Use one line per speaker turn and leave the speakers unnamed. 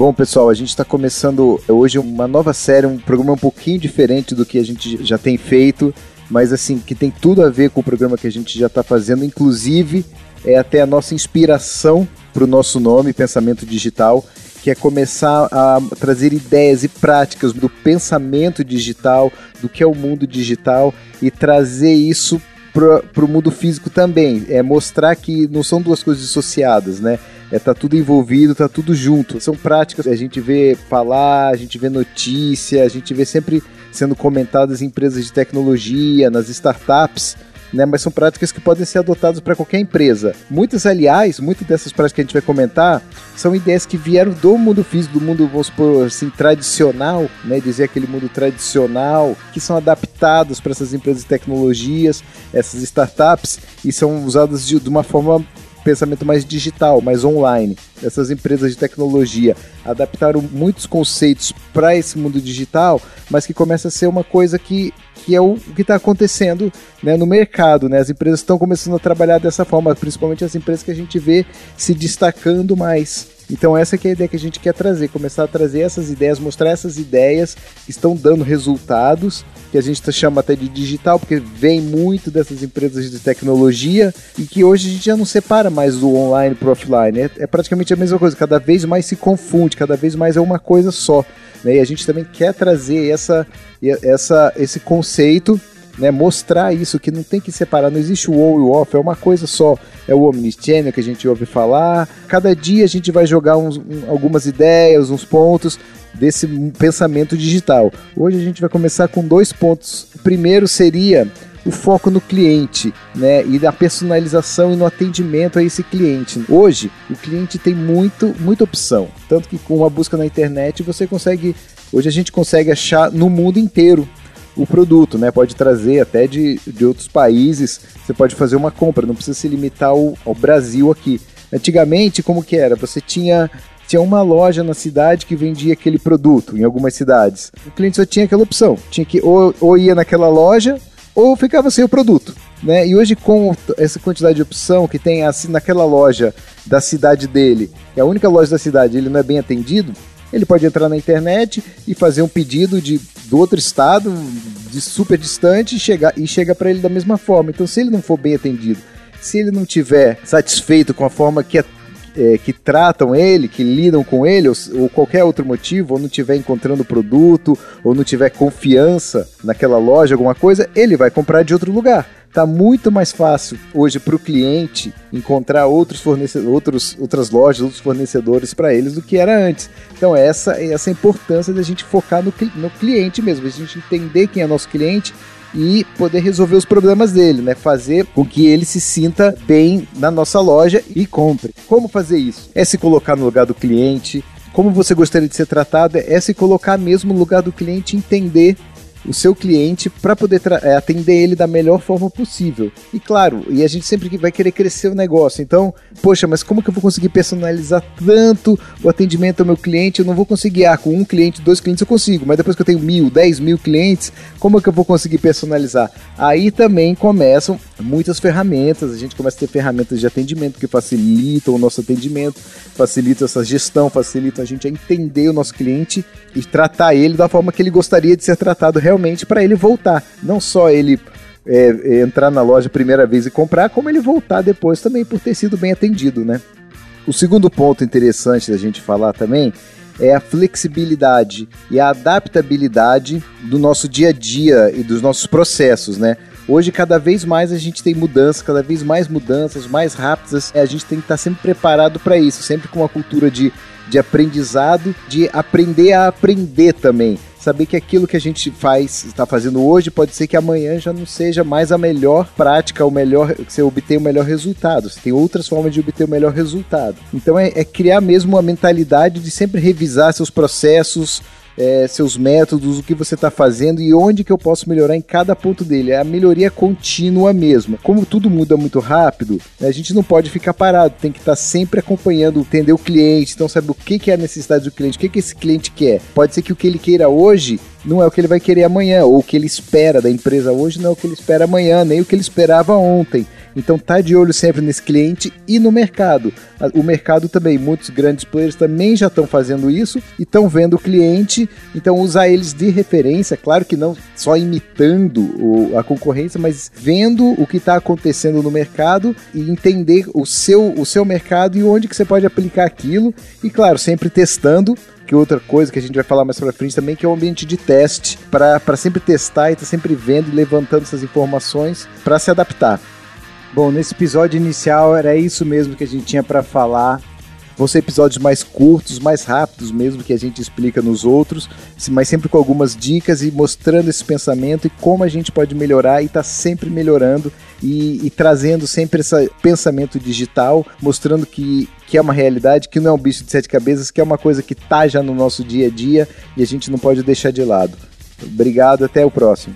Bom, pessoal, a gente está começando hoje uma nova série, um programa um pouquinho diferente do que a gente já tem feito, mas assim, que tem tudo a ver com o programa que a gente já está fazendo, inclusive é até a nossa inspiração para o nosso nome, Pensamento Digital, que é começar a trazer ideias e práticas do pensamento digital, do que é o mundo digital e trazer isso para o mundo físico também. É mostrar que não são duas coisas dissociadas, né? É, tá tudo envolvido, tá tudo junto. São práticas a gente vê falar, a gente vê notícia, a gente vê sempre sendo comentadas em empresas de tecnologia, nas startups né? Mas são práticas que podem ser adotadas para qualquer empresa. Muitas, aliás, muitas dessas práticas que a gente vai comentar são ideias que vieram do mundo físico, do mundo, vamos supor assim, tradicional, né? Dizer aquele mundo tradicional, que são adaptados para essas empresas de tecnologias, essas startups, e são usadas de, de uma forma pensamento mais digital, mais online. Essas empresas de tecnologia adaptaram muitos conceitos para esse mundo digital, mas que começa a ser uma coisa que, que é o que está acontecendo né, no mercado. Né? As empresas estão começando a trabalhar dessa forma, principalmente as empresas que a gente vê se destacando mais. Então essa é a ideia que a gente quer trazer, começar a trazer essas ideias, mostrar essas ideias que estão dando resultados, que a gente chama até de digital, porque vem muito dessas empresas de tecnologia e que hoje a gente já não separa mais do online para o offline. É, é, praticamente a mesma coisa, cada vez mais se confunde, cada vez mais é uma coisa só. Né? E a gente também quer trazer essa, essa, esse conceito né, mostrar isso, que não tem que separar, não existe o on e o off, é uma coisa só. É o omnichannel que a gente ouve falar. Cada dia a gente vai jogar uns, um, algumas ideias, uns pontos desse pensamento digital. Hoje a gente vai começar com dois pontos. O primeiro seria o foco no cliente, né, e da personalização e no atendimento a esse cliente. Hoje, o cliente tem muito, muita opção, tanto que com uma busca na internet você consegue, hoje a gente consegue achar no mundo inteiro o produto, né? Pode trazer até de, de outros países, você pode fazer uma compra, não precisa se limitar ao, ao Brasil aqui. Antigamente, como que era? Você tinha tinha uma loja na cidade que vendia aquele produto, em algumas cidades. O cliente só tinha aquela opção, tinha que ou, ou ia naquela loja ou ficava sem o produto. Né? E hoje, com essa quantidade de opção que tem assim naquela loja da cidade dele, é a única loja da cidade, ele não é bem atendido, ele pode entrar na internet e fazer um pedido de, do outro estado, de super distante, e chegar e chega para ele da mesma forma. Então, se ele não for bem atendido, se ele não tiver satisfeito com a forma que é, é, que tratam ele, que lidam com ele, ou, ou, qualquer outro motivo, ou não estiver encontrando produto, ou não tiver confiança naquela loja, alguma coisa, ele vai comprar de outro lugar. Tá muito mais fácil hoje para o cliente encontrar outros fornecedores, outros, outras lojas, outros fornecedores para eles do que era antes. Então essa essa importância da gente focar no, no cliente mesmo, a gente entender quem é nosso cliente e poder resolver os problemas dele, né? Fazer com que ele se sinta bem na nossa loja e compre. Como fazer isso? É se colocar no lugar do cliente. Como você gostaria de ser tratado é se colocar mesmo no lugar do cliente, entender o seu cliente para poder é, atender ele da melhor forma possível. E claro, e a gente sempre vai querer crescer o negócio. Então, poxa, mas como que eu vou conseguir personalizar tanto o atendimento ao meu cliente? Eu não vou conseguir, ah, com um cliente, dois clientes eu consigo, mas depois que eu tenho mil, dez mil clientes, como é que eu vou conseguir personalizar? Aí também começam muitas ferramentas, a gente começa a ter ferramentas de atendimento que facilitam o nosso atendimento, facilitam essa gestão, facilitam a gente a entender o nosso cliente e tratar ele da forma que ele gostaria de ser tratado realmente para ele voltar. Não só ele é, entrar na loja a primeira vez e comprar, como ele voltar depois também por ter sido bem atendido, né? O segundo ponto interessante da gente falar também é a flexibilidade e a adaptabilidade do nosso dia a dia e dos nossos processos, né? Hoje, cada vez mais a gente tem mudanças, cada vez mais mudanças, mais rápidas. A gente tem que estar sempre preparado para isso, sempre com uma cultura de, de aprendizado, de aprender a aprender também saber que aquilo que a gente faz, está fazendo hoje, pode ser que amanhã já não seja mais a melhor prática, o melhor, que você obter o melhor resultado. Você tem outras formas de obter o melhor resultado. Então é, é criar mesmo uma mentalidade de sempre revisar seus processos, é, seus métodos, o que você está fazendo e onde que eu posso melhorar em cada ponto dele. É a melhoria contínua mesmo. Como tudo muda muito rápido, né, a gente não pode ficar parado, tem que estar tá sempre acompanhando, entender o cliente, então saber o que, que é a necessidade do cliente, o que, que esse cliente quer. Pode ser que o que ele queira hoje não é o que ele vai querer amanhã, ou o que ele espera da empresa hoje não é o que ele espera amanhã, nem o que ele esperava ontem. Então tá de olho sempre nesse cliente e no mercado. O mercado também, muitos grandes players também já estão fazendo isso e estão vendo o cliente, então usar eles de referência, claro que não só imitando o, a concorrência, mas vendo o que está acontecendo no mercado e entender o seu, o seu mercado e onde que você pode aplicar aquilo e claro, sempre testando que outra coisa que a gente vai falar mais pra frente também, que é o um ambiente de teste, para sempre testar e estar tá sempre vendo e levantando essas informações para se adaptar. Bom, nesse episódio inicial era isso mesmo que a gente tinha para falar. Vão ser episódios mais curtos, mais rápidos mesmo, que a gente explica nos outros, mas sempre com algumas dicas e mostrando esse pensamento e como a gente pode melhorar e está sempre melhorando e, e, trazendo sempre esse pensamento digital, mostrando que, que é uma realidade, que não é um bicho de sete cabeças, que é uma coisa que está já no nosso dia a dia e a gente não pode deixar de lado. Obrigado, até o próximo.